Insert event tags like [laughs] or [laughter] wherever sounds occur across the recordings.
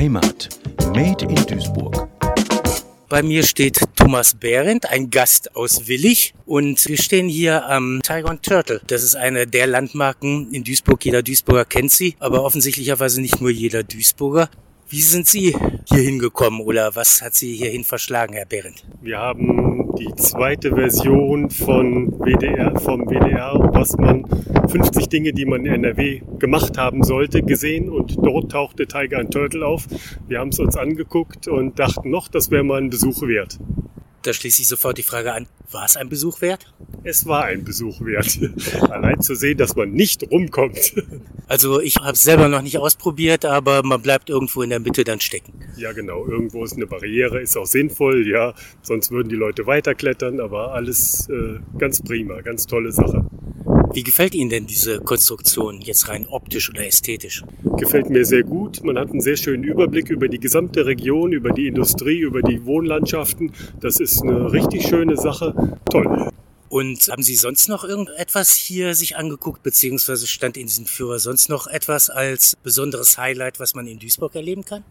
Heimat. Made in Duisburg. Bei mir steht Thomas Behrendt, ein Gast aus Willig. Und wir stehen hier am Tiger and Turtle. Das ist eine der Landmarken in Duisburg. Jeder Duisburger kennt sie, aber offensichtlicherweise nicht nur jeder Duisburger. Wie sind Sie hier hingekommen oder was hat Sie hierhin verschlagen, Herr Behrendt? Wir haben die zweite Version von WDR, vom WDR, was man 50 Dinge, die man in NRW gemacht haben sollte, gesehen und dort tauchte Tiger and Turtle auf. Wir haben es uns angeguckt und dachten noch, das wäre mal ein Besuch wert. Da schließe ich sofort die Frage an, war es ein Besuch wert? Es war ein Besuch wert. [laughs] Allein zu sehen, dass man nicht rumkommt. Also ich habe es selber noch nicht ausprobiert, aber man bleibt irgendwo in der Mitte dann stecken. Ja, genau. Irgendwo ist eine Barriere, ist auch sinnvoll, ja. Sonst würden die Leute weiterklettern, aber alles äh, ganz prima, ganz tolle Sache. Wie gefällt Ihnen denn diese Konstruktion jetzt rein optisch oder ästhetisch? Gefällt mir sehr gut. Man hat einen sehr schönen Überblick über die gesamte Region, über die Industrie, über die Wohnlandschaften. Das ist eine richtig schöne Sache. Toll. Und haben Sie sonst noch irgendetwas hier sich angeguckt, beziehungsweise stand in diesem Führer sonst noch etwas als besonderes Highlight, was man in Duisburg erleben kann?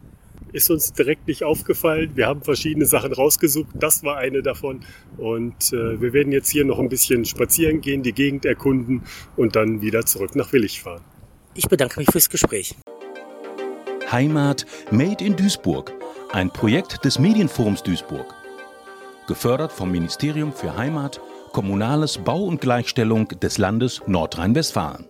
Ist uns direkt nicht aufgefallen. Wir haben verschiedene Sachen rausgesucht. Das war eine davon. Und äh, wir werden jetzt hier noch ein bisschen spazieren gehen, die Gegend erkunden und dann wieder zurück nach Willig fahren. Ich bedanke mich fürs Gespräch. Heimat Made in Duisburg. Ein Projekt des Medienforums Duisburg. Gefördert vom Ministerium für Heimat, Kommunales Bau und Gleichstellung des Landes Nordrhein-Westfalen.